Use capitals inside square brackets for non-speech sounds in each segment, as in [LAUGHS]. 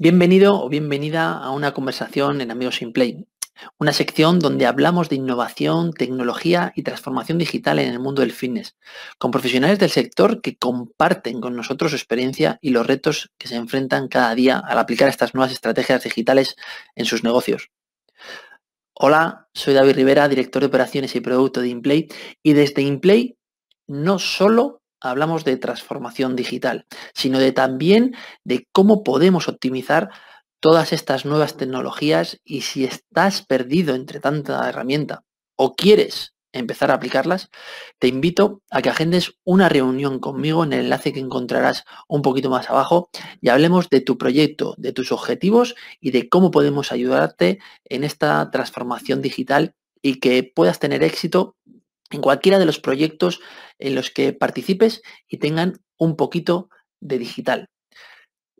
Bienvenido o bienvenida a una conversación en Amigos in Play, una sección donde hablamos de innovación, tecnología y transformación digital en el mundo del fitness, con profesionales del sector que comparten con nosotros su experiencia y los retos que se enfrentan cada día al aplicar estas nuevas estrategias digitales en sus negocios. Hola, soy David Rivera, director de operaciones y producto de InPlay, y desde InPlay no solo hablamos de transformación digital, sino de también de cómo podemos optimizar todas estas nuevas tecnologías y si estás perdido entre tanta herramienta o quieres empezar a aplicarlas, te invito a que agendes una reunión conmigo en el enlace que encontrarás un poquito más abajo y hablemos de tu proyecto, de tus objetivos y de cómo podemos ayudarte en esta transformación digital y que puedas tener éxito en cualquiera de los proyectos en los que participes y tengan un poquito de digital.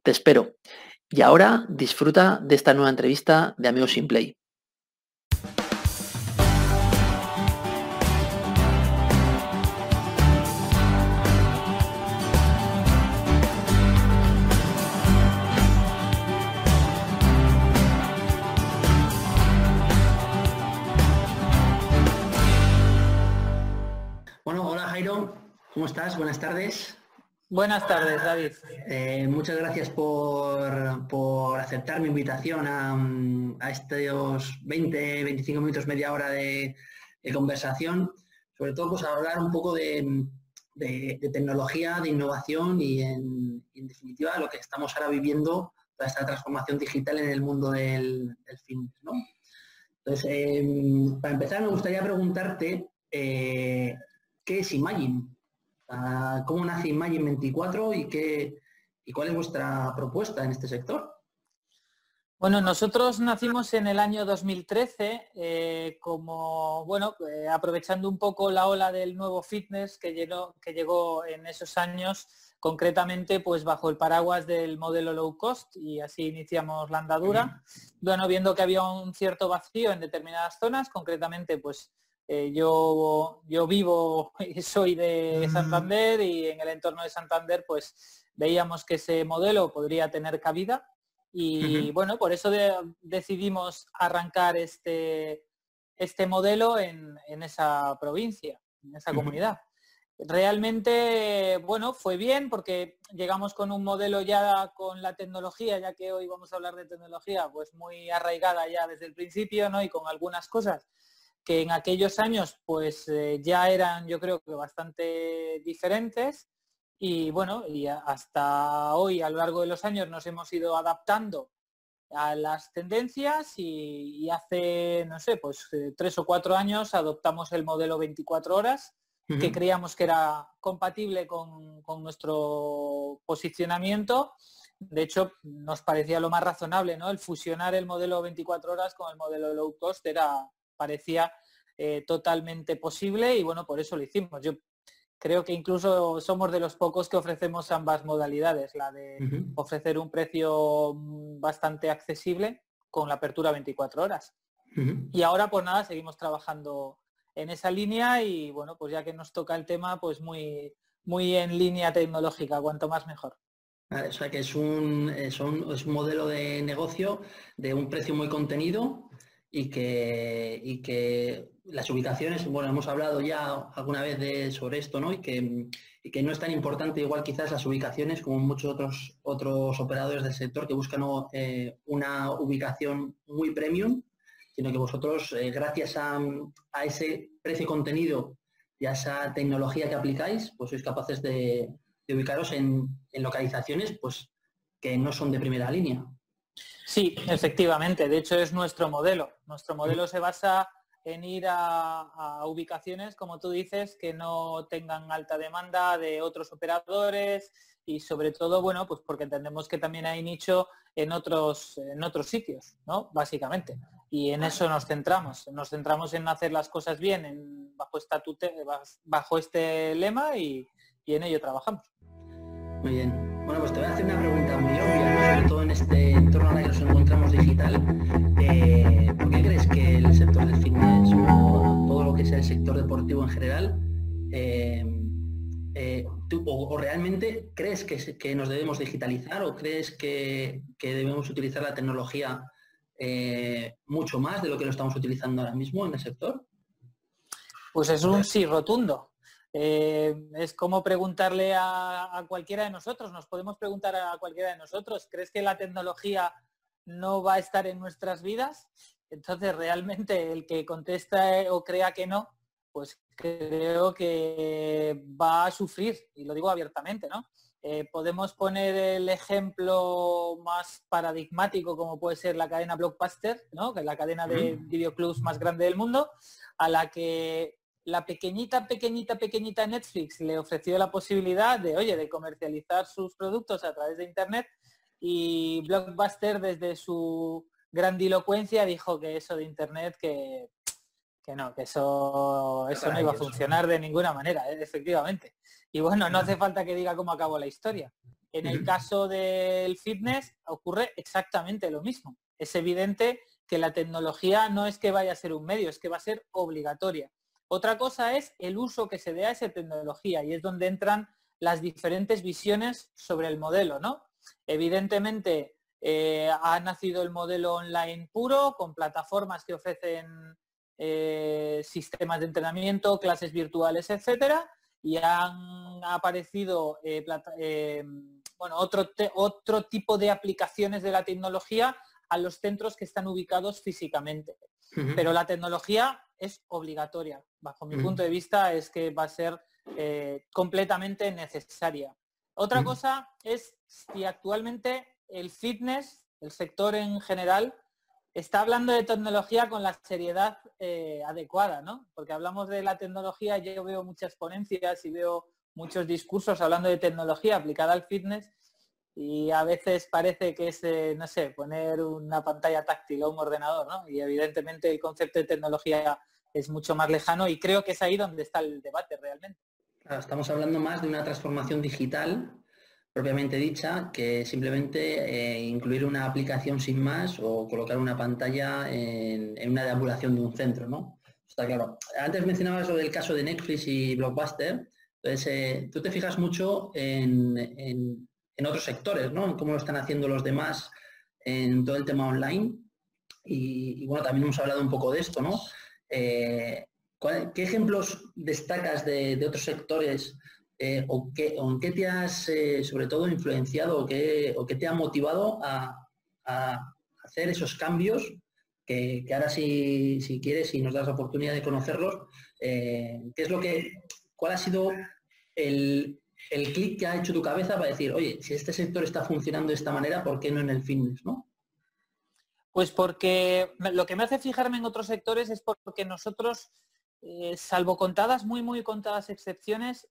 Te espero. Y ahora disfruta de esta nueva entrevista de Amigos Sin Play. ¿Cómo estás? Buenas tardes. Buenas tardes, David. Eh, muchas gracias por, aceptar mi invitación a, estos 20, 25 minutos, media hora de, conversación. Sobre todo, pues hablar un poco de, tecnología, de innovación y en, definitiva lo que estamos ahora viviendo, toda esta transformación digital en el mundo del, fitness. Entonces, em, para empezar, me gustaría preguntarte eh, qué es Imagine. ¿Cómo nace Imagine 24 y, qué, y cuál es vuestra propuesta en este sector? Bueno, nosotros nacimos en el año 2013 eh, como, bueno, eh, aprovechando un poco la ola del nuevo fitness que llegó, que llegó en esos años, concretamente pues bajo el paraguas del modelo low cost y así iniciamos la andadura. Bueno, viendo que había un cierto vacío en determinadas zonas, concretamente pues eh, yo, yo vivo [LAUGHS] y soy de. Santander y en el entorno de Santander pues veíamos que ese modelo podría tener cabida y bueno, por eso decidimos arrancar este, este modelo en, esa provincia, en esa comunidad. Realmente, bueno, fue bien porque llegamos con un modelo ya con la tecnología, ya que hoy vamos a hablar de tecnología, pues muy arraigada ya desde el principio, ¿no? Y con algunas cosas que en aquellos años pues eh, ya eran yo creo que bastante diferentes y bueno, y hasta hoy a lo largo de los años nos hemos ido adaptando a las tendencias y, hace, no sé, pues eh, tres o cuatro años adoptamos el modelo 24 horas, que creíamos que era compatible con, con, nuestro posicionamiento. De hecho, nos parecía lo más razonable, ¿no? El fusionar el modelo 24 horas con el modelo low cost era, parecía eh, totalmente posible y bueno, por eso lo hicimos. Yo creo que incluso somos de los pocos que ofrecemos ambas modalidades, la de ofrecer un precio mm, bastante accesible con la apertura 24 horas. Y ahora pues nada, seguimos trabajando en esa línea y bueno, pues ya que nos toca el tema, pues muy, muy en línea tecnológica, cuanto más mejor. o sea que es un, es un, es un modelo de negocio de un precio muy contenido y que, y que las ubicaciones, bueno, hemos hablado ya alguna vez de, sobre esto, ¿no? Y que, que, no es tan importante igual quizás las ubicaciones como muchos otros, otros operadores del sector que buscan eh, una ubicación muy premium, sino que vosotros, eh, gracias a, ese precio contenido y a esa tecnología que aplicáis, pues sois capaces de, ubicaros en, en localizaciones pues, que no son de primera línea. Sí, efectivamente. De hecho, es nuestro modelo. Nuestro modelo se basa en ir a, ubicaciones, como tú dices, que no tengan alta demanda de otros operadores y sobre todo, bueno, pues porque entendemos que también hay nicho en otros, en otros sitios, ¿no? Básicamente. Y en eso nos centramos. Nos centramos en hacer las cosas bien bajo, bajo este lema y en ello trabajamos. Muy bien. Bueno, pues te voy a hacer una pregunta muy obvia, sobre todo en este entorno en el que nos encontramos digital. Eh, ¿Por qué crees que el sector del fitness o todo lo que sea el sector deportivo en general, eh, eh, o, realmente crees que, nos debemos digitalizar o crees que, debemos utilizar la tecnología mucho más de lo que lo estamos utilizando ahora mismo en el sector? Pues es un sí rotundo. Eh, es como preguntarle a, cualquiera de nosotros, nos podemos preguntar a cualquiera de nosotros, ¿crees que la tecnología no va a estar en nuestras vidas? Entonces, realmente el que contesta o crea que no, pues creo que va a sufrir, y lo digo abiertamente, ¿no? Eh, podemos poner el ejemplo más paradigmático como puede ser la cadena Blockbuster, ¿no? que es la cadena de videoclubs más grande del mundo, a la que la pequeñita, pequeñita, pequeñita Netflix le ofreció la posibilidad de, oye, de comercializar sus productos a través de Internet y Blockbuster desde su grandilocuencia dijo que eso de Internet que que no, que eso, eso no iba a funcionar de ninguna manera, ¿eh? efectivamente. Y bueno, no hace falta que diga cómo acabó la historia. En el caso del fitness ocurre exactamente lo mismo. Es evidente que la tecnología no es que vaya a ser un medio, es que va a ser obligatoria. Otra cosa es el uso que se dé a esa tecnología y es donde entran las diferentes visiones sobre el modelo, ¿no? Evidentemente eh, ha nacido el modelo online puro con plataformas que ofrecen eh, sistemas de entrenamiento, clases virtuales, etcétera, y han aparecido eh, bueno, otro, otro tipo de aplicaciones de la tecnología a los centros que están ubicados físicamente. Pero la tecnología es obligatoria. Bajo mi punto de vista es que va a ser completamente necesaria. Otra cosa es si actualmente el fitness, el sector en general, está hablando de tecnología con la seriedad eh, adecuada, ¿no? Porque hablamos de la tecnología, yo veo muchas ponencias y veo muchos discursos hablando de tecnología aplicada al fitness y a veces parece que es, eh, no sé, poner una pantalla táctil o un ordenador, ¿no? Y evidentemente el concepto de tecnología es mucho más lejano y creo que es ahí donde está el debate realmente. Estamos hablando más de una transformación digital propiamente dicha que simplemente eh, incluir una aplicación sin más o colocar una pantalla en, una deambulación de un centro, ¿no? Está claro. Antes mencionabas lo del caso de Netflix y Blockbuster. Entonces, eh, tú te fijas mucho en, otros sectores, ¿no? En cómo lo están haciendo los demás en todo el tema online. Y, bueno, también hemos hablado un poco de esto, ¿no? Eh, ¿Qué ejemplos destacas de otros sectores eh, o, qué, en qué te has eh, sobre todo influenciado o qué, te ha motivado a, hacer esos cambios que, ahora si, quieres y nos das la oportunidad de conocerlos, ¿qué es lo que, cuál ha sido el, el clic que ha hecho tu cabeza para decir, oye, si este sector está funcionando de esta manera, ¿por qué no en el fitness? ¿no? Pues porque lo que me hace fijarme en otros sectores es porque nosotros, salvo contadas, muy, muy contadas excepciones,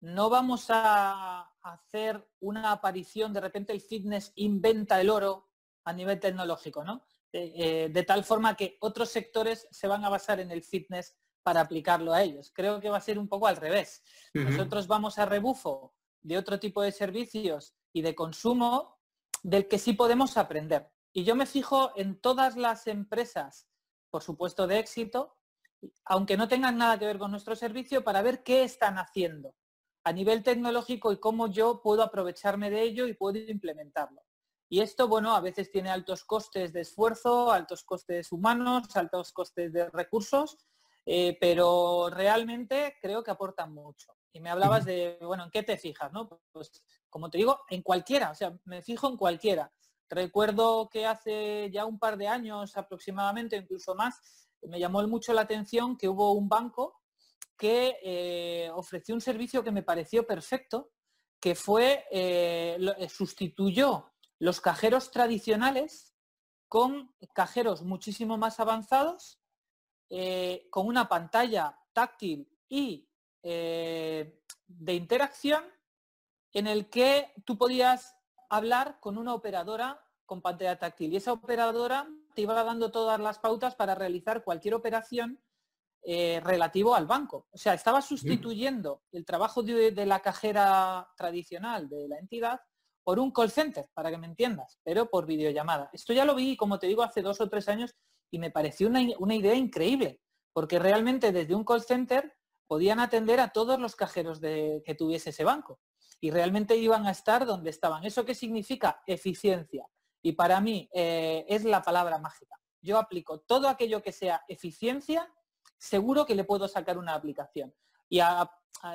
no vamos a hacer una aparición, de repente el fitness inventa el oro a nivel tecnológico, ¿no? Eh, de tal forma que otros sectores se van a basar en el fitness para aplicarlo a ellos. Creo que va a ser un poco al revés. Nosotros vamos a rebufo de otro tipo de servicios y de consumo del que sí podemos aprender. Y yo me fijo en todas las empresas, por supuesto de éxito, aunque no tengan nada que ver con nuestro servicio, para ver qué están haciendo a nivel tecnológico y cómo yo puedo aprovecharme de ello y puedo implementarlo. Y esto, bueno, a veces tiene altos costes de esfuerzo, altos costes humanos, altos costes de recursos, eh, pero realmente creo que aportan mucho. Y me hablabas de, bueno, ¿en qué te fijas? No? Pues, como te digo, en cualquiera, o sea, me fijo en cualquiera. Recuerdo que hace ya un par de años aproximadamente, incluso más, me llamó mucho la atención que hubo un banco que eh, ofreció un servicio que me pareció perfecto, que fue, eh, eh, sustituyó los cajeros tradicionales con cajeros muchísimo más avanzados, con una pantalla táctil y de interacción en el que tú podías hablar con una operadora con pantalla táctil y esa operadora te iba dando todas las pautas para realizar cualquier operación eh, relativo al banco. O sea, estaba sustituyendo el trabajo de, la cajera tradicional de la entidad por un call center, para que me entiendas, pero por videollamada. Esto ya lo vi, como te digo, hace dos o tres años y me pareció una, idea increíble, porque realmente desde un call center podían atender a todos los cajeros de, que tuviese ese banco. Y realmente iban a estar donde estaban. ¿Eso qué significa? Eficiencia. Y para mí eh, es la palabra mágica. Yo aplico todo aquello que sea eficiencia, seguro que le puedo sacar una aplicación. Y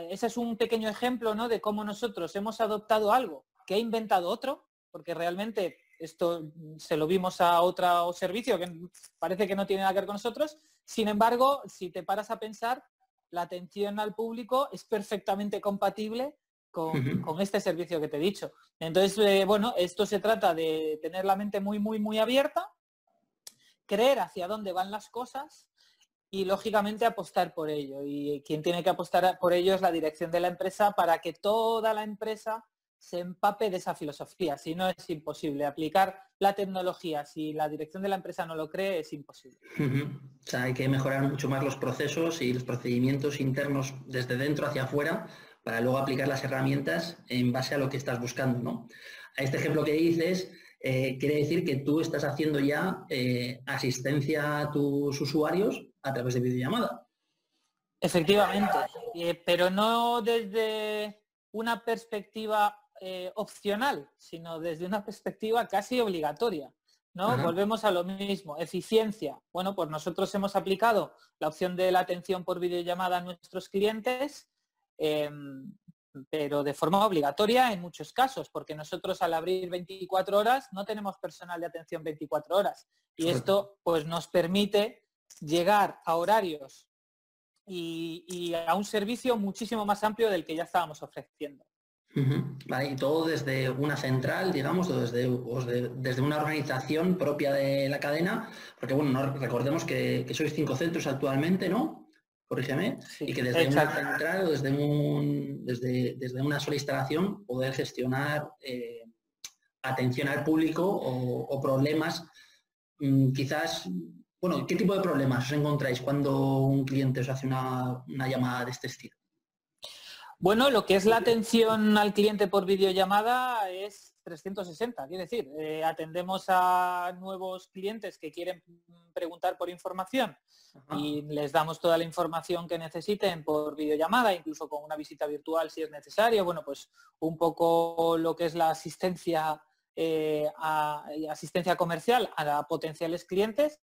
ese es un pequeño ejemplo ¿no? de cómo nosotros hemos adoptado algo que ha inventado otro, porque realmente esto se lo vimos a otro servicio que parece que no tiene nada que ver con nosotros. Sin embargo, si te paras a pensar, la atención al público es perfectamente compatible con, este servicio que te he dicho. Entonces, eh, bueno, esto se trata de tener la mente muy, muy, muy abierta, creer hacia dónde van las cosas y, lógicamente, apostar por ello. Y quien tiene que apostar por ello es la dirección de la empresa para que toda la empresa se empape de esa filosofía. Si no, es imposible. Aplicar la tecnología, si la dirección de la empresa no lo cree, es imposible. O sea, hay que mejorar mucho más los procesos y los procedimientos internos desde dentro hacia afuera para luego aplicar las herramientas en base a lo que estás buscando. ¿no? A este ejemplo que dices, eh, quiere decir que tú estás haciendo ya eh, asistencia a tus usuarios a través de videollamada. Efectivamente, eh, pero no desde una perspectiva opcional, sino desde una perspectiva casi obligatoria. ¿no? Volvemos a lo mismo, eficiencia. Bueno, pues nosotros hemos aplicado la opción de la atención por videollamada a nuestros clientes Em, pero de forma obligatoria en muchos casos, porque nosotros al abrir 24 horas no tenemos personal de atención 24 horas. Y esto pues nos permite llegar a horarios y, a un servicio muchísimo más amplio del que ya estábamos ofreciendo. y todo desde una central, digamos, desde, desde una organización propia de la cadena, porque bueno, recordemos que, que sois cinco centros actualmente, ¿no? Corrígeme, y que desde una central o desde, un, desde, desde, una sola instalación poder gestionar eh, atención al público o, problemas, mm, quizás, bueno, ¿qué tipo de problemas os encontráis cuando un cliente os hace una, una llamada de este estilo? Bueno, lo que es la atención al cliente por videollamada es 360, quiere decir, eh, atendemos a nuevos clientes que quieren preguntar por información y les damos toda la información que necesiten por videollamada, incluso con una visita virtual si es necesario. Bueno, pues un poco lo que es la asistencia, eh, asistencia comercial a potenciales clientes,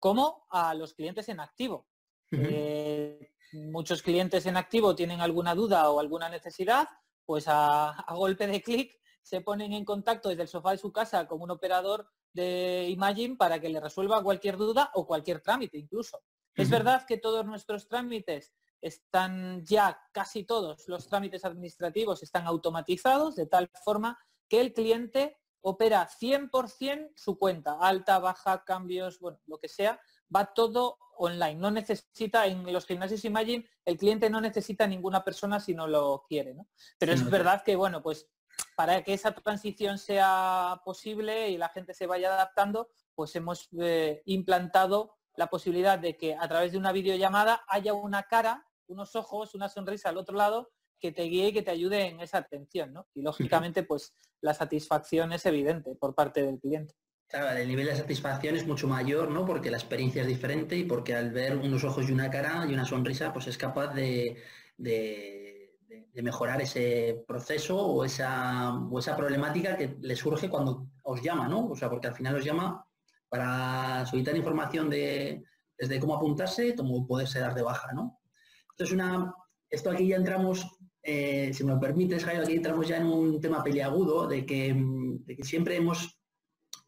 como a los clientes en activo. Eh, muchos clientes en activo tienen alguna duda o alguna necesidad, pues a golpe de clic se ponen en contacto desde el sofá de su casa con un operador de Imagine para que le resuelva cualquier duda o cualquier trámite incluso. Es verdad que todos nuestros trámites están ya, casi todos los trámites administrativos están automatizados de tal forma que el cliente opera 100% su cuenta, alta, baja, cambios, bueno, lo que sea, va todo online. No necesita, en los gimnasios Imagine, el cliente no necesita ninguna persona si no lo quiere, ¿no? Pero es verdad que, bueno, pues para que esa transición sea posible y la gente se vaya adaptando, pues hemos eh, implantado la posibilidad de que a través de una videollamada haya una cara, unos ojos, una sonrisa al otro lado que te guíe y que te ayude en esa atención, ¿no? Y lógicamente, pues la satisfacción es evidente por parte del cliente. Claro, el nivel de satisfacción es mucho mayor, ¿no? Porque la experiencia es diferente y porque al ver unos ojos y una cara y una sonrisa, pues es capaz de de mejorar ese proceso o esa, o esa problemática que le surge cuando os llama, ¿no? O sea, porque al final os llama para solicitar información de, desde cómo apuntarse, cómo poderse dar de baja, ¿no? Entonces, una, esto aquí ya entramos, eh, si me lo permites, Jairo, aquí entramos ya en un tema peliagudo de que, de que siempre hemos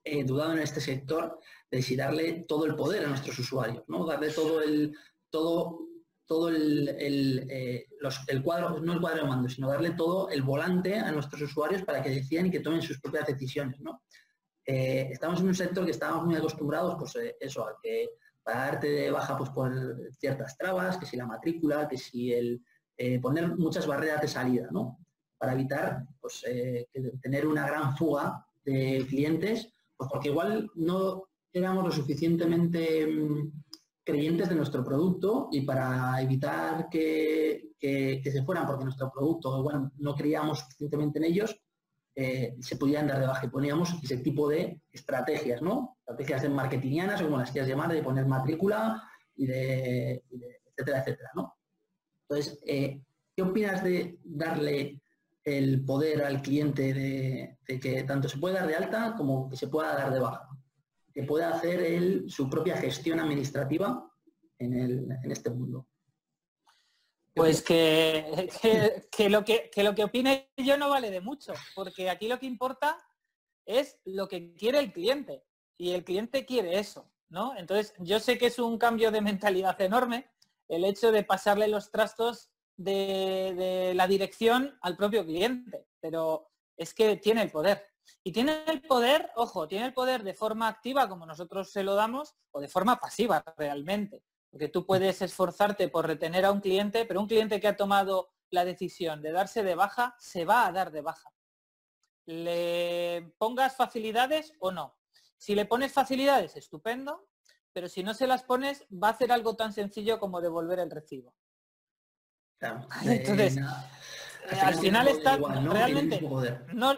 eh, dudado en este sector de si darle todo el poder a nuestros usuarios, ¿no? Darle todo el, todo todo el, eh, el, cuadro, no el cuadro de mando, sino darle todo el volante a nuestros usuarios para que decidan y que tomen sus propias decisiones. ¿no? Eh, estamos en un sector que estamos muy acostumbrados, pues eh, eso, a que para darte de baja pues por ciertas trabas, que si la matrícula, que si el poner muchas barreras de salida, ¿no? Para evitar pues, tener una gran fuga de clientes, pues porque igual no éramos lo suficientemente mm, creyentes de nuestro producto y para evitar que, se fueran porque nuestro producto bueno, no creíamos suficientemente en ellos, eh, se pudieran dar de baja y poníamos ese tipo de estrategias, ¿no? Estrategias de marketingianas o como las quieras llamar, de poner matrícula y de, etcétera, etcétera, ¿no? Entonces, eh, ¿qué opinas de darle el poder al cliente de, que tanto se puede dar de alta como que se pueda dar de baja, que pueda hacer él su propia gestión administrativa en, este mundo. Pues [LAUGHS] que, lo que, que lo que opine yo no vale de mucho, porque aquí lo que importa es lo que quiere el cliente y el cliente quiere eso, ¿no? Entonces, yo sé que es un cambio de mentalidad enorme el hecho de pasarle los trastos de, la dirección al propio cliente, pero es que tiene el poder. Y tiene el poder, ojo, tiene el poder de forma activa como nosotros se lo damos o de forma pasiva realmente. Porque tú puedes esforzarte por retener a un cliente, pero un cliente que ha tomado la decisión de darse de baja, se va a dar de baja. Le pongas facilidades o no. Si le pones facilidades, estupendo, pero si no se las pones, va a hacer algo tan sencillo como devolver el recibo. Claro, [LAUGHS] Entonces, eh, al final está realmente no,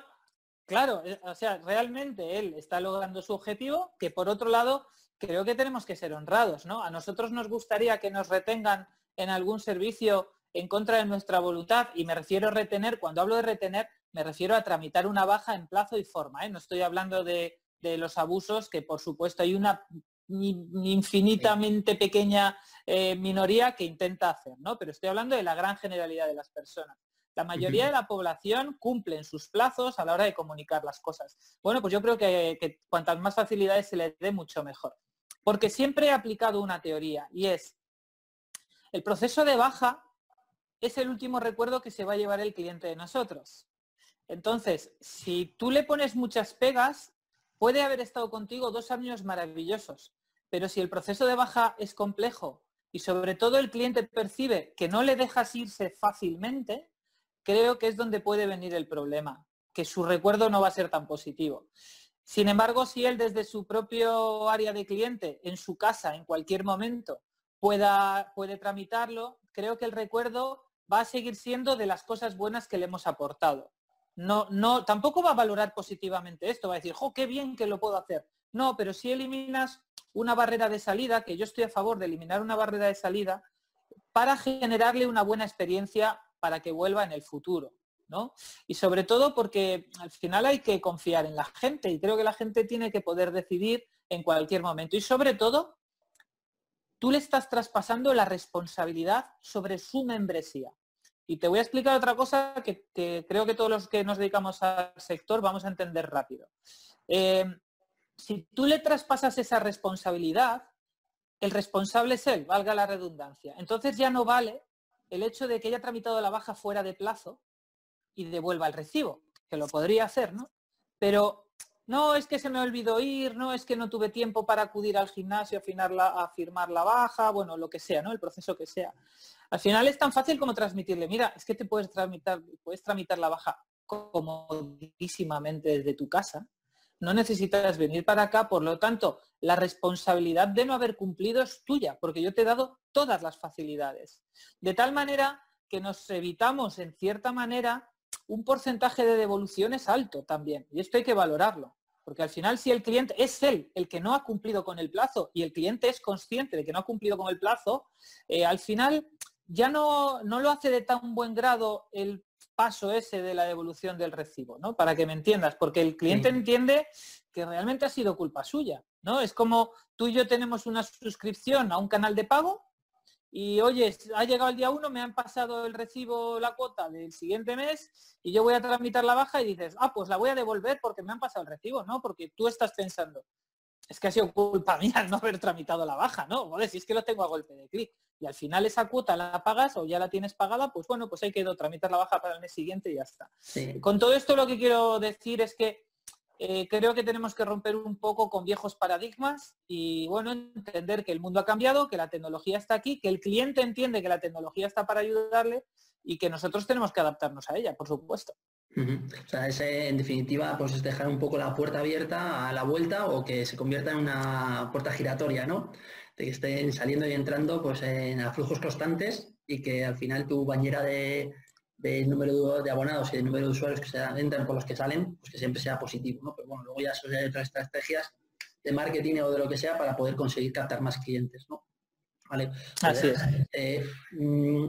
claro, eh, o sea, realmente él está logrando su objetivo, que por otro lado creo que tenemos que ser honrados, ¿no? A nosotros nos gustaría que nos retengan en algún servicio en contra de nuestra voluntad y me refiero a retener, cuando hablo de retener, me refiero a tramitar una baja en plazo y forma, ¿eh? no estoy hablando de, los abusos, que por supuesto hay una infinitamente pequeña eh, minoría que intenta hacer, ¿no? Pero estoy hablando de la gran generalidad de las personas. La mayoría de la población cumplen sus plazos a la hora de comunicar las cosas. Bueno, pues yo creo que, que cuantas más facilidades se le dé, mucho mejor. Porque siempre he aplicado una teoría y es, el proceso de baja es el último recuerdo que se va a llevar el cliente de nosotros. Entonces, si tú le pones muchas pegas, puede haber estado contigo dos años maravillosos, pero si el proceso de baja es complejo y sobre todo el cliente percibe que no le dejas irse fácilmente, creo que es donde puede venir el problema, que su recuerdo no va a ser tan positivo. Sin embargo, si él desde su propio área de cliente, en su casa, en cualquier momento, pueda, puede tramitarlo, creo que el recuerdo va a seguir siendo de las cosas buenas que le hemos aportado. No, no, tampoco va a valorar positivamente esto, va a decir, jo, qué bien que lo puedo hacer. No, pero si eliminas una barrera de salida, que yo estoy a favor de eliminar una barrera de salida, para generarle una buena experiencia para que vuelva en el futuro. ¿no? Y sobre todo porque al final hay que confiar en la gente y creo que la gente tiene que poder decidir en cualquier momento. Y sobre todo, tú le estás traspasando la responsabilidad sobre su membresía. Y te voy a explicar otra cosa que, creo que todos los que nos dedicamos al sector vamos a entender rápido. Eh, si tú le traspasas esa responsabilidad, el responsable es él, valga la redundancia. Entonces ya no vale el hecho de que haya tramitado la baja fuera de plazo y devuelva el recibo, que lo podría hacer, ¿no? Pero no es que se me olvidó ir, no es que no tuve tiempo para acudir al gimnasio a, firmar la baja, bueno, lo que sea, ¿no? El proceso que sea. Al final es tan fácil como transmitirle, mira, es que te puedes tramitar, puedes tramitar la baja comodísimamente desde tu casa, no necesitas venir para acá, por lo tanto, la responsabilidad de no haber cumplido es tuya, porque yo te he dado todas las facilidades. De tal manera que nos evitamos, en cierta manera, un porcentaje de devoluciones alto también, y esto hay que valorarlo. Porque al final si el cliente es él el que no ha cumplido con el plazo y el cliente es consciente de que no ha cumplido con el plazo, eh, al final ya no, no, lo hace de tan buen grado el paso ese de la devolución del recibo, ¿no? Para que me entiendas, porque el cliente entiende que realmente ha sido culpa suya, ¿no? Es como tú y yo tenemos una suscripción a un canal de pago y oye, ha llegado el día uno, me han pasado el recibo, la cuota del siguiente mes y yo voy a tramitar la baja y dices, ah, pues la voy a devolver porque me han pasado el recibo, ¿no? Porque tú estás pensando, es que ha sido culpa [LAUGHS] mía no haber tramitado la baja, ¿no? Joder, si es que lo tengo a golpe de clic y al final esa cuota la pagas o ya la tienes pagada, pues bueno, pues hay que tramitar la baja para el mes siguiente y ya está. Con todo esto lo que quiero decir es que eh, creo que tenemos que romper un poco con viejos paradigmas y bueno, entender que el mundo ha cambiado, que la tecnología está aquí, que el cliente entiende que la tecnología está para ayudarle y que nosotros tenemos que adaptarnos a ella, por supuesto. O sea, ese, en definitiva, pues es dejar un poco la puerta abierta a la vuelta o que se convierta en una puerta giratoria, ¿no? De que estén saliendo y entrando pues en a flujos constantes y que al final tu bañera de, número de abonados y de número de usuarios que se entran por los que salen, pues que siempre sea positivo, ¿no? Pero bueno, luego ya son otras estrategias de marketing o de lo que sea para poder conseguir captar más clientes, ¿no? Vale. Así es. Eh, mm,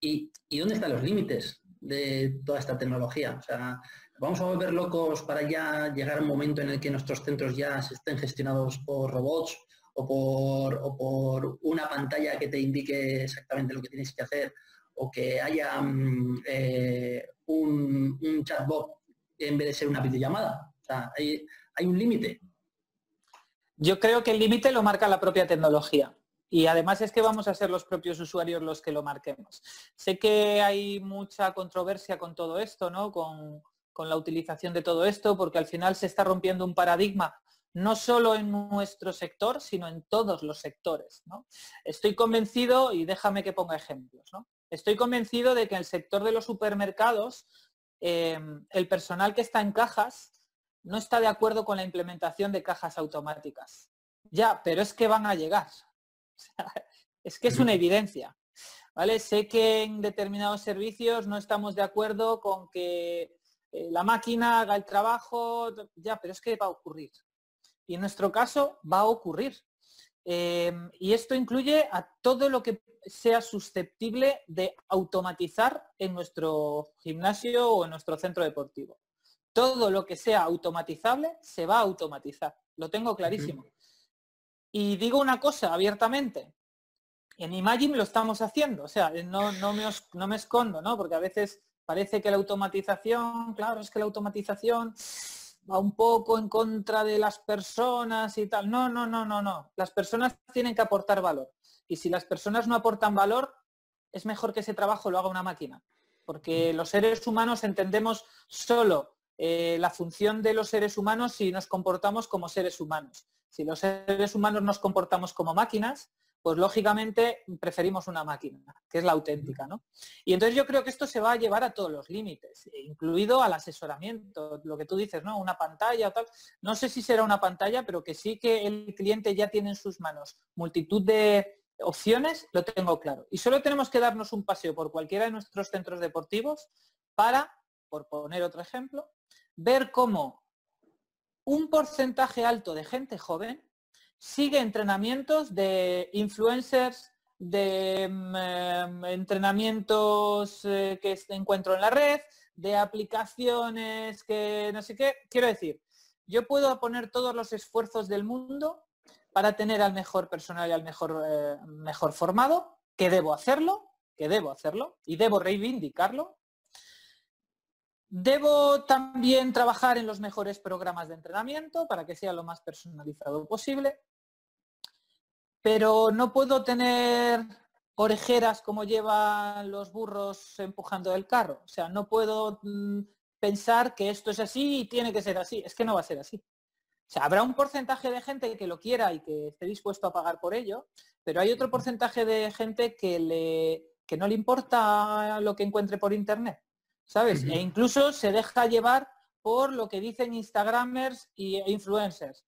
¿y, ¿Y dónde están los límites? De toda esta tecnología. O sea, vamos a volver locos para ya llegar a un momento en el que nuestros centros ya se estén gestionados por robots o por, por una pantalla que te indique exactamente lo que tienes que hacer o que haya mm, eh, un, chatbot en vez de ser una videollamada. O sea, hay, hay un límite. Yo creo que el límite lo marca la propia tecnología. Y además es que vamos a ser los propios usuarios los que lo marquemos. Sé que hay mucha controversia con todo esto, ¿no? Con, la utilización de todo esto, porque al final se está rompiendo un paradigma no solo en nuestro sector, sino en todos los sectores. Estoy convencido, y déjame que ponga ejemplos, estoy convencido de que en el sector de los supermercados, eh, el personal que está en cajas no está de acuerdo con la implementación de cajas automáticas. Ya, pero es que van a llegar [LAUGHS] es que es una evidencia. ¿vale? Sé que en determinados servicios no estamos de acuerdo con que eh, la máquina haga el trabajo, ya, pero es que va a ocurrir. Y en nuestro caso va a ocurrir. Em, y esto incluye a todo lo que sea susceptible de automatizar en nuestro gimnasio o en nuestro centro deportivo. Todo lo que sea automatizable se va a automatizar. Lo tengo clarísimo. Y digo una cosa abiertamente, en Imagine lo estamos haciendo, o sea, no, no, me, no me escondo, ¿no? Porque a veces parece que la automatización, claro, es que la automatización va un poco en contra de las personas y tal. No, no, no, no, no. Las personas tienen que aportar valor. Y si las personas no aportan valor, es mejor que ese trabajo lo haga una máquina. Porque los seres humanos entendemos solo eh, la función de los seres humanos si nos comportamos como seres humanos. Si los seres humanos nos comportamos como máquinas, pues lógicamente preferimos una máquina, que es la auténtica, ¿no? Y entonces yo creo que esto se va a llevar a todos los límites, incluido al asesoramiento, lo que tú dices, ¿no? Una pantalla tal. No sé si será una pantalla, pero que sí que el cliente ya tiene en sus manos multitud de opciones, lo tengo claro. Y solo tenemos que darnos un paseo por cualquiera de nuestros centros deportivos para, por poner otro ejemplo, ver cómo un porcentaje alto de gente joven sigue entrenamientos de influencers, de mm, em, entrenamientos eh, que encuentro en la red, de aplicaciones que no sé qué. Quiero decir, yo puedo poner todos los esfuerzos del mundo para tener al mejor personal y al mejor, eh, mejor formado, que debo hacerlo, que debo hacerlo y debo reivindicarlo, Debo también trabajar en los mejores programas de entrenamiento para que sea lo más personalizado posible, pero no puedo tener orejeras como llevan los burros empujando el carro. O sea, no puedo mm, pensar que esto es así y tiene que ser así. Es que no va a ser así. O sea, habrá un porcentaje de gente que lo quiera y que esté dispuesto a pagar por ello, pero hay otro porcentaje de gente que, le, que no le importa lo que encuentre por internet. ¿Sabes? E incluso se deja llevar por lo que dicen Instagramers e influencers.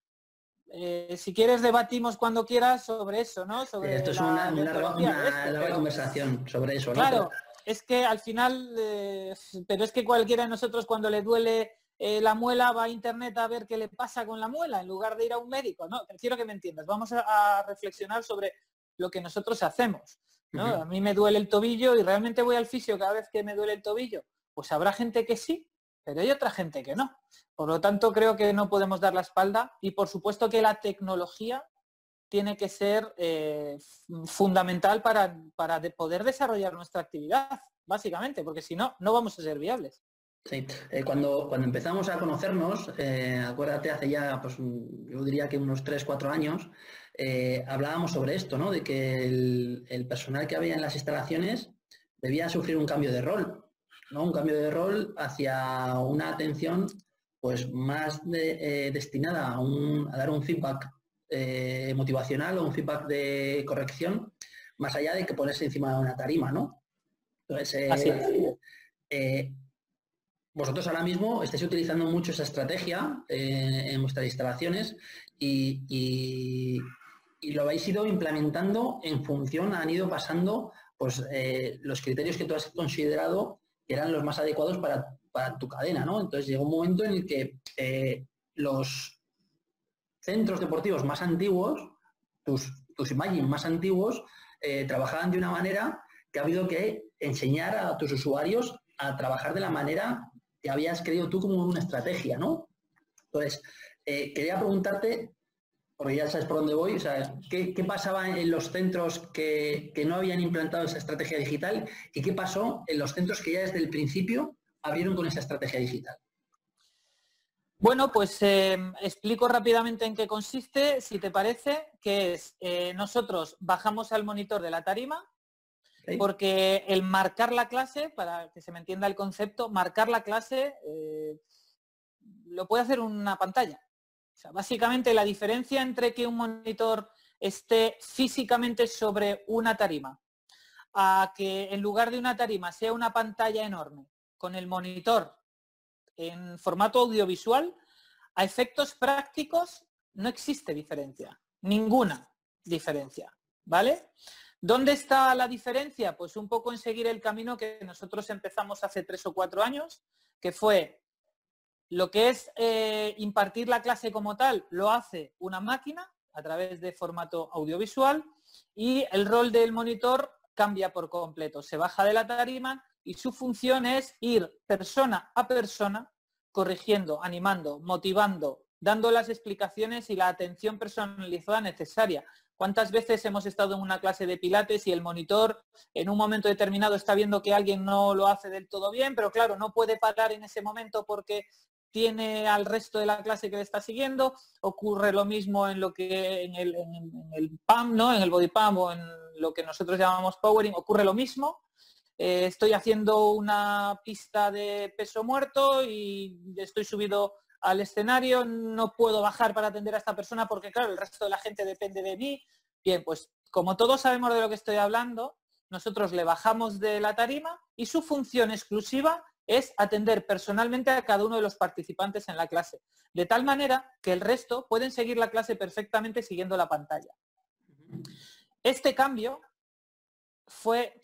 Eh, si quieres debatimos cuando quieras sobre eso, ¿no? Sobre Esto es una, larga, conversación sobre eso, ¿no? Claro, es que al final, eh, pero es que cualquiera de nosotros cuando le duele eh, la muela va a internet a ver qué le pasa con la muela en lugar de ir a un médico, ¿no? Quiero que me entiendas. Vamos a, reflexionar sobre lo que nosotros hacemos. ¿no? A mí me duele el tobillo y realmente voy al fisio cada vez que me duele el tobillo. Pues habrá gente que sí, pero hay otra gente que no. Por lo tanto, creo que no podemos dar la espalda y por supuesto que la tecnología tiene que ser eh, fundamental para, para poder desarrollar nuestra actividad, básicamente, porque si no, no vamos a ser viables. Sí, eh, cuando, cuando empezamos a conocernos, eh, acuérdate, hace ya, pues yo diría que unos 3, 4 años, hablábamos sobre esto, ¿no? De que el, el personal que había en las instalaciones debía sufrir un cambio de rol un cambio de rol hacia una atención pues más eh, destinada a, dar un feedback eh, motivacional o un feedback de corrección, más allá de que ponerse encima de una tarima, ¿no? Entonces, eh, vosotros ahora mismo estáis utilizando mucho esa estrategia en vuestras instalaciones y, y, lo habéis ido implementando en función, han ido pasando pues, los criterios que tú has considerado eran los más adecuados para, tu cadena, ¿no? Entonces llegó un momento en el que eh, los centros deportivos más antiguos, tus, tus más antiguos, eh, trabajaban de una manera que ha habido que enseñar a tus usuarios a trabajar de la manera que habías creído tú como una estrategia, ¿no? Entonces, eh, quería preguntarte, porque ya sabes por dónde voy, o sea, ¿qué, pasaba en los centros que, no habían implantado esa estrategia digital y qué pasó en los centros que ya desde el principio abrieron con esa estrategia digital? Bueno, pues eh, explico rápidamente en qué consiste, si te parece, que es, eh, nosotros bajamos al monitor de la tarima, porque el marcar la clase, para que se me entienda el concepto, marcar la clase eh, lo puede hacer una pantalla. Básicamente la diferencia entre que un monitor esté físicamente sobre una tarima a que en lugar de una tarima sea una pantalla enorme con el monitor en formato audiovisual, a efectos prácticos no existe diferencia, ninguna diferencia, ¿vale? ¿Dónde está la diferencia? Pues un poco en seguir el camino que nosotros empezamos hace tres o cuatro años, que fue lo que es eh, impartir la clase como tal, lo hace una máquina a través de formato audiovisual y el rol del monitor cambia por completo. Se baja de la tarima y su función es ir persona a persona, corrigiendo, animando, motivando, dando las explicaciones y la atención personalizada necesaria. ¿Cuántas veces hemos estado en una clase de pilates y el monitor en un momento determinado está viendo que alguien no lo hace del todo bien, pero claro, no puede parar en ese momento porque tiene al resto de la clase que le está siguiendo? Ocurre lo mismo en lo que en el, PAM, ¿no? En el body PAM o en lo que nosotros llamamos powering, ocurre lo mismo. Eh, estoy haciendo una pista de peso muerto y estoy subido al escenario, no puedo bajar para atender a esta persona porque, claro, el resto de la gente depende de mí. Bien, pues como todos sabemos de lo que estoy hablando, nosotros le bajamos de la tarima y su función exclusiva es atender personalmente a cada uno de los participantes en la clase, de tal manera que el resto pueden seguir la clase perfectamente siguiendo la pantalla. Este cambio fue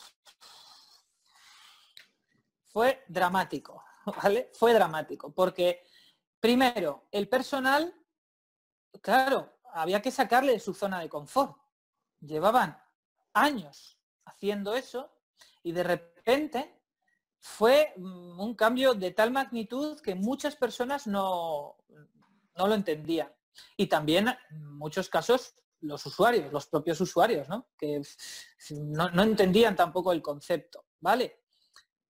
fue dramático, ¿vale? Fue dramático, porque primero, el personal, claro, había que sacarle de su zona de confort. Llevaban años haciendo eso y de repente fue mm, un cambio de tal magnitud que muchas personas no, no lo entendían. Y también, en muchos casos, los usuarios, los propios usuarios, ¿no? que no, no entendían tampoco el concepto. ¿vale?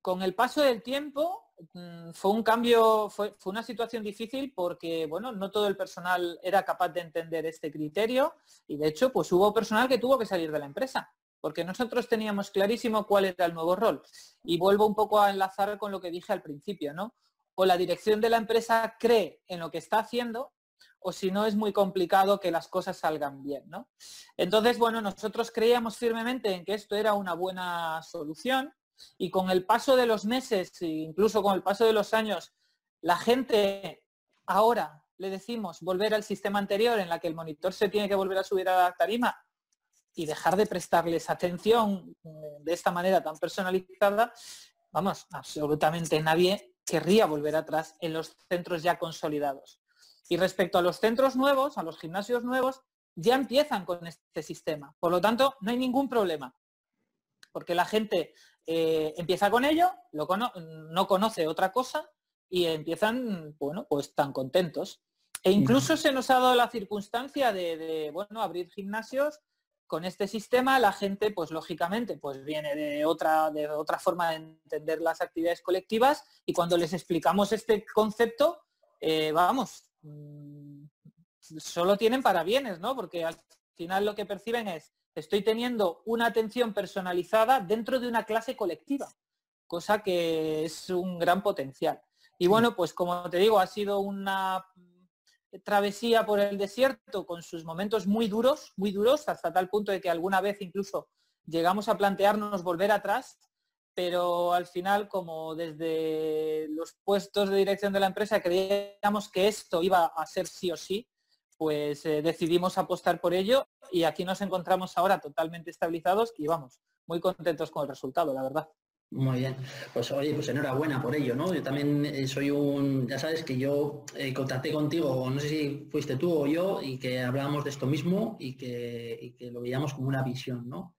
Con el paso del tiempo mm, fue un cambio, fue, una situación difícil porque, bueno, no todo el personal era capaz de entender este criterio y de hecho, pues hubo personal que tuvo que salir de la empresa porque nosotros teníamos clarísimo cuál era el nuevo rol. Y vuelvo un poco a enlazar con lo que dije al principio, ¿no? O la dirección de la empresa cree en lo que está haciendo o si no es muy complicado que las cosas salgan bien, ¿no? Entonces, bueno, nosotros creíamos firmemente en que esto era una buena solución y con el paso de los meses, e incluso con el paso de los años, la gente ahora le decimos volver al sistema anterior en la que el monitor se tiene que volver a subir a la tarima y dejar de prestarles atención mm, de esta manera tan personalizada, vamos, absolutamente nadie querría volver atrás en los centros ya consolidados. Y respecto a los centros nuevos, a los gimnasios nuevos, ya empiezan con este sistema. Por lo tanto, no hay ningún problema, porque la gente eh, empieza con ello, no conoce otra cosa y empiezan, bueno, pues tan contentos. E incluso se nos ha dado la circunstancia de, bueno, abrir gimnasios con este sistema. La gente, pues lógicamente, pues viene de otra, de otra forma de entender las actividades colectivas y cuando les explicamos este concepto, eh, vamos, mm, solo tienen para bienes, ¿no? Porque al final lo que perciben es, estoy teniendo una atención personalizada dentro de una clase colectiva, cosa que es un gran potencial. Y bueno, pues como te digo, ha sido una travesía por el desierto con sus momentos muy duros, muy duros, hasta tal punto de que alguna vez incluso llegamos a plantearnos volver atrás, pero al final, como desde los puestos de dirección de la empresa creíamos que esto iba a ser sí o sí, pues eh, decidimos apostar por ello y aquí nos encontramos ahora totalmente estabilizados y vamos, muy contentos con el resultado, la verdad. Muy bien, pues oye, pues enhorabuena por ello, ¿no? Yo también eh, soy un, ya sabes que yo eh, contacté contigo, no sé si fuiste tú o yo, y que hablábamos de esto mismo y que, lo veíamos como una visión, ¿no?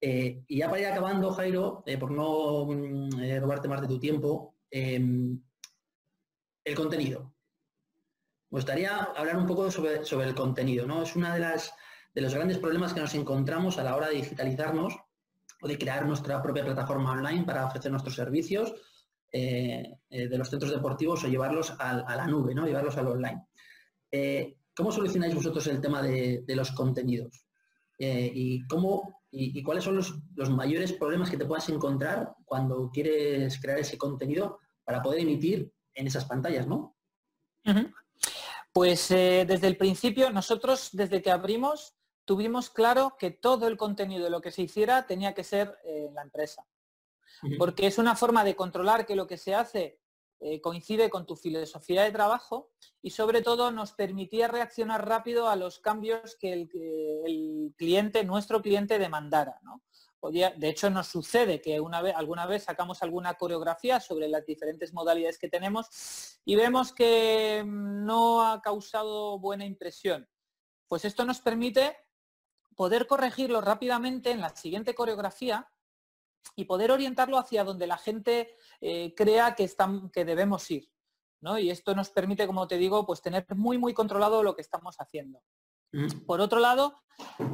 Eh, y ya para ir acabando, Jairo, por no mm, robarte más de tu tiempo, em, el contenido. Me gustaría hablar un poco sobre, sobre el contenido, ¿no? Es una de las de los grandes problemas que nos encontramos a la hora de digitalizarnos o de crear nuestra propia plataforma online para ofrecer nuestros servicios eh, eh, de los centros deportivos o llevarlos a, la nube, ¿no? llevarlos al online. Eh, ¿Cómo solucionáis vosotros el tema de, los contenidos? y, cómo, y, cuáles son los, mayores problemas que te puedas encontrar cuando quieres crear ese contenido para poder emitir en esas pantallas, ¿no? Pues desde el principio, nosotros desde que abrimos, tuvimos claro que todo el contenido de lo que se hiciera tenía que ser en la empresa. Porque es una forma de controlar que lo que se hace eh, coincide con tu filosofía de trabajo y sobre todo nos permitía reaccionar rápido a los cambios que el, cliente, nuestro cliente demandara. de hecho, nos sucede que una vez, alguna vez sacamos alguna coreografía sobre las diferentes modalidades que tenemos y vemos que no ha causado buena impresión. Pues esto nos permite poder corregirlo rápidamente en la siguiente coreografía y poder orientarlo hacia donde la gente eh, crea que, que debemos ir. Y esto nos permite, como te digo, pues tener muy, muy controlado lo que estamos haciendo. Mm. Por otro lado,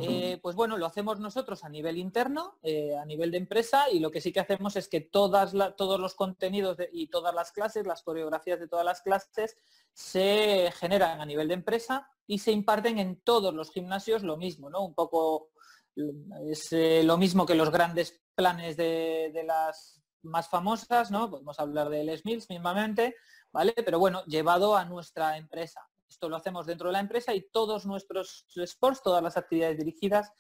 eh, pues bueno, lo hacemos nosotros a nivel interno, eh, a nivel de empresa, y lo que sí que hacemos es que todos los contenidos y todas las clases, las coreografías de todas las clases, se generan a nivel de empresa y se imparten en todos los gimnasios lo mismo, ¿no? Un poco es eh, lo mismo que los grandes planes de, las más famosas, ¿no? Podemos hablar de Les Mills mismamente, ¿vale? Pero bueno, llevado a nuestra empresa. Esto lo hacemos dentro de la empresa y todos nuestros sports, todas las actividades dirigidas,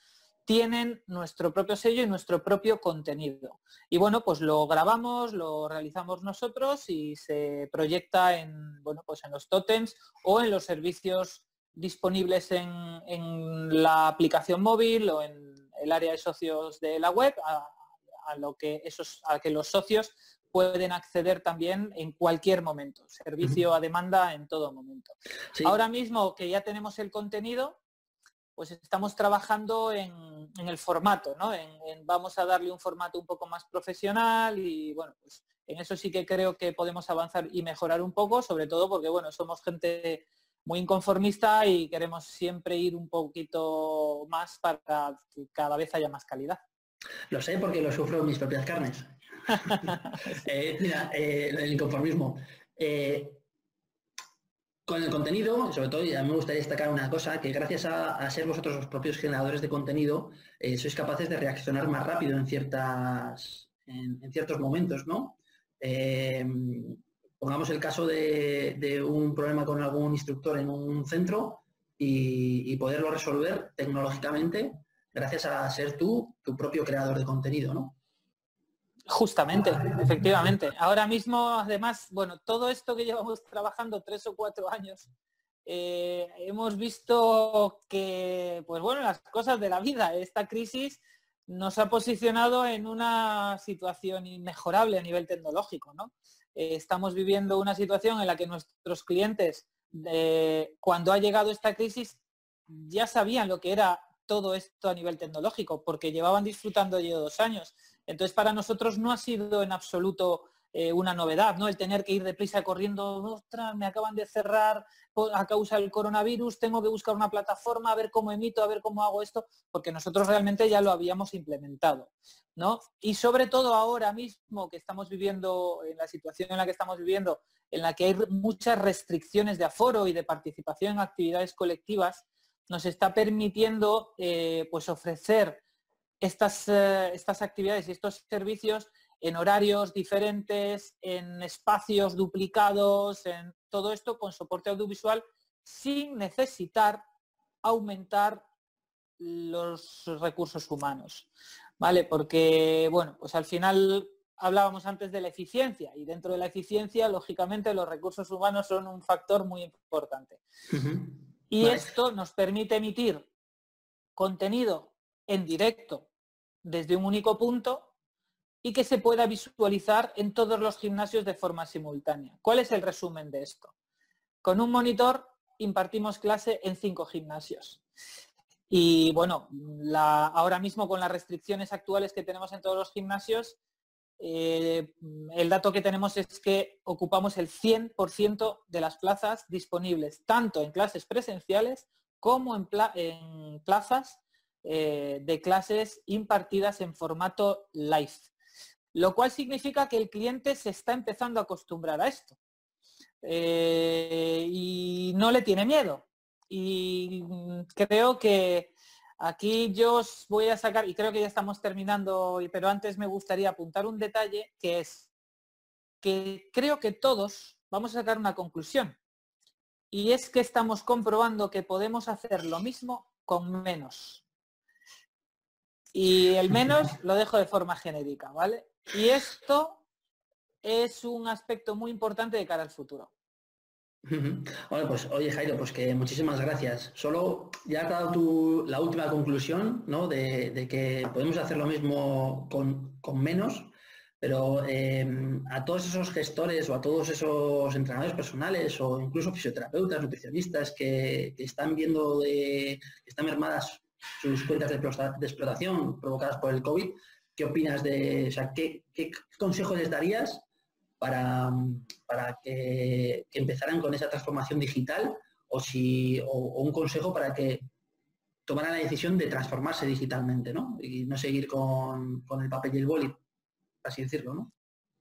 tienen nuestro propio sello y nuestro propio contenido. Y bueno, pues lo grabamos, lo realizamos nosotros y se proyecta en, bueno, pues en los totems o en los servicios disponibles en, la aplicación móvil o en el área de socios de la web, a, lo que esos, a que los socios pueden acceder también en cualquier momento, servicio a demanda en todo momento. Ahora mismo que ya tenemos el contenido, pues estamos trabajando en, el formato, ¿no? vamos a darle un formato un poco más profesional y bueno, pues en eso sí que creo que podemos avanzar y mejorar un poco, sobre todo porque bueno, somos gente muy inconformista y queremos siempre ir un poquito más para que cada vez haya más calidad. Lo sé porque lo sufro en mis propias carnes. [LAUGHS] Eh, eh, el inconformismo. Eh, con el contenido, sobre todo, a mí me gustaría destacar una cosa, que gracias a, ser vosotros los propios generadores de contenido, sois capaces de reaccionar más rápido en, ciertas, en, ciertos momentos, ¿no? pongamos el caso de, un problema con algún instructor en un centro y, poderlo resolver tecnológicamente gracias a ser tú tu propio creador de contenido, ¿no? Justamente, efectivamente. Ahora mismo, además, bueno, todo esto que llevamos trabajando tres o cuatro años, eh, hemos visto que, pues bueno, las cosas de la vida, esta crisis nos ha posicionado en una situación inmejorable a nivel tecnológico, ¿no? Eh, estamos viviendo una situación en la que nuestros clientes, eh, cuando ha llegado esta crisis, ya sabían lo que era todo esto a nivel tecnológico, porque llevaban disfrutando ya dos años. Entonces, para nosotros no ha sido en absoluto eh, una novedad, ¿no? El tener que ir deprisa corriendo, ostras, me acaban de cerrar a causa del coronavirus, tengo que buscar una plataforma, a ver cómo emito, a ver cómo hago esto, porque nosotros realmente ya lo habíamos implementado, ¿no? Y sobre todo ahora mismo que estamos viviendo, en la situación en la que estamos viviendo, en la que hay muchas restricciones de aforo y de participación en actividades colectivas, nos está permitiendo eh, pues ofrecer estas, eh, estas actividades y estos servicios en horarios diferentes, en espacios duplicados, en todo esto con soporte audiovisual sin necesitar aumentar los recursos humanos. ¿Vale? Porque, bueno, pues al final hablábamos antes de la eficiencia y dentro de la eficiencia, lógicamente, los recursos humanos son un factor muy importante. Y esto nos permite emitir contenido en directo desde un único punto y que se pueda visualizar en todos los gimnasios de forma simultánea. ¿Cuál es el resumen de esto? Con un monitor impartimos clase en cinco gimnasios. Y bueno, ahora mismo con las restricciones actuales que tenemos en todos los gimnasios, eh, el dato que tenemos es que ocupamos el 100% de las plazas disponibles, tanto en clases presenciales como en, plazas eh, de clases impartidas en formato live. Lo cual significa que el cliente se está empezando a acostumbrar a esto. Eh, y no le tiene miedo. Y creo que Aquí yo os voy a sacar, y creo que ya estamos terminando, pero antes me gustaría apuntar un detalle que es que creo que todos vamos a sacar una conclusión. Y es que estamos comprobando que podemos hacer lo mismo con menos. Y el menos lo dejo de forma genérica, ¿vale? Y esto es un aspecto muy importante de cara al futuro. Bueno, pues oye Jairo, pues que muchísimas gracias. Solo ya has dado tu, la última conclusión, ¿no? De, que podemos hacer lo mismo con, menos, pero em, a todos esos gestores o a todos esos entrenadores personales o incluso fisioterapeutas, nutricionistas que, están viendo de, están mermadas sus cuentas de, explotación provocadas por el COVID, ¿qué opinas de, o sea, qué, qué les darías para, para que, empezaran con esa transformación digital o, si, o, un consejo para que tomaran la decisión de transformarse digitalmente, ¿no? Y no seguir con, el papel y el boli, así decirlo, ¿no?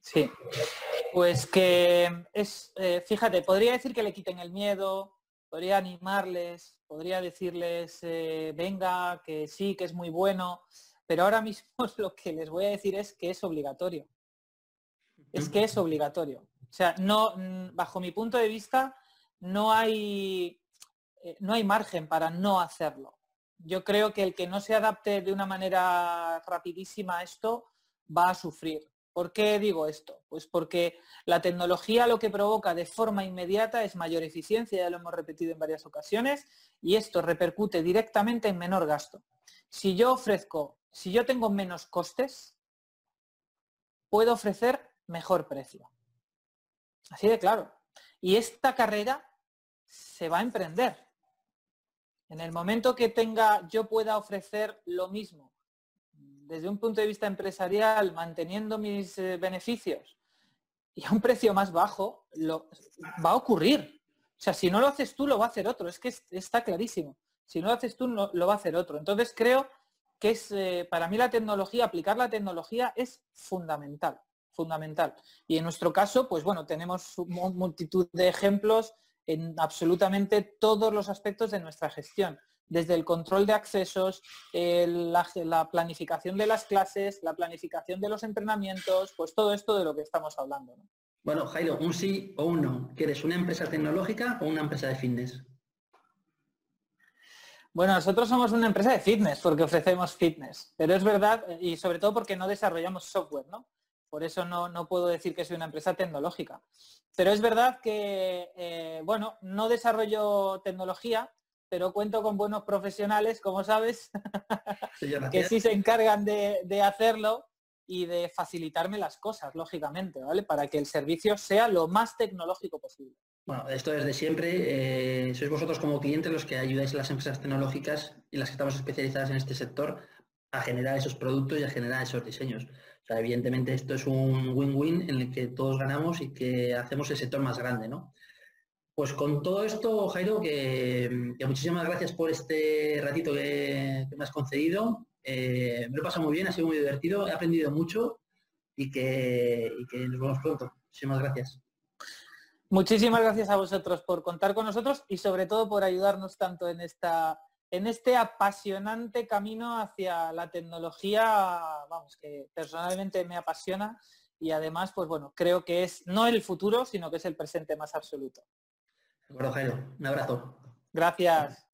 Sí. Pues que es, eh, fíjate, podría decir que le quiten el miedo, podría animarles, podría decirles, eh, venga, que sí, que es muy bueno, pero ahora mismo [LAUGHS] lo que les voy a decir es que es obligatorio es que es obligatorio. O sea, no, mm, bajo mi punto de vista, no hay, eh, no hay margen para no hacerlo. Yo creo que el que no se adapte de una manera rapidísima a esto va a sufrir. ¿Por qué digo esto? Pues porque la tecnología lo que provoca de forma inmediata es mayor eficiencia, ya lo hemos repetido en varias ocasiones, y esto repercute directamente en menor gasto. Si yo ofrezco, si yo tengo menos costes, puedo ofrecer mejor precio. Así de claro. Y esta carrera se va a emprender. En el momento que tenga, yo pueda ofrecer lo mismo desde un punto de vista empresarial, manteniendo mis eh, beneficios y a un precio más bajo, lo, va a ocurrir. O sea, si no lo haces tú, lo va a hacer otro. Es que está clarísimo. Si no lo haces tú, lo va a hacer otro. Entonces creo que es, eh, para mí la tecnología, aplicar la tecnología es fundamental fundamental. Y en nuestro caso, pues bueno, tenemos multitud de ejemplos en absolutamente todos los aspectos de nuestra gestión, desde el control de accesos, la, planificación de las clases, la planificación de los entrenamientos, pues todo esto de lo que estamos hablando. Bueno, Jairo, un sí o un no. ¿Quieres una empresa tecnológica o una empresa de fitness? Bueno, nosotros somos una empresa de fitness porque ofrecemos fitness, pero es verdad, y sobre todo porque no desarrollamos software, ¿no? Por eso no, puedo decir que soy una empresa tecnológica. Pero es verdad que, eh, bueno, no desarrollo tecnología, pero cuento con buenos profesionales, como sabes, [LAUGHS] que sí se encargan de, hacerlo y de facilitarme las cosas, lógicamente, ¿vale? Para que el servicio sea lo más tecnológico posible. Bueno, esto desde siempre. Eh, sois vosotros como clientes los que ayudáis a las empresas tecnológicas y las que estamos especializadas en este sector a generar esos productos y a generar esos diseños evidentemente esto es un win-win en el que todos ganamos y que hacemos el sector más grande, ¿no? Pues con todo esto, Jairo, que, muchísimas gracias por este ratito que, me has concedido. Eh, me lo he pasado muy bien, ha sido muy divertido, he aprendido mucho y que, y que nos vemos pronto. Muchísimas gracias. Muchísimas gracias a vosotros por contar con nosotros y sobre todo por ayudarnos tanto en esta en este apasionante camino hacia la tecnología, vamos, que personalmente me apasiona y además, pues bueno, creo que es no el futuro, sino que es el presente más absoluto. De acuerdo, Jairo. Un abrazo. Gracias.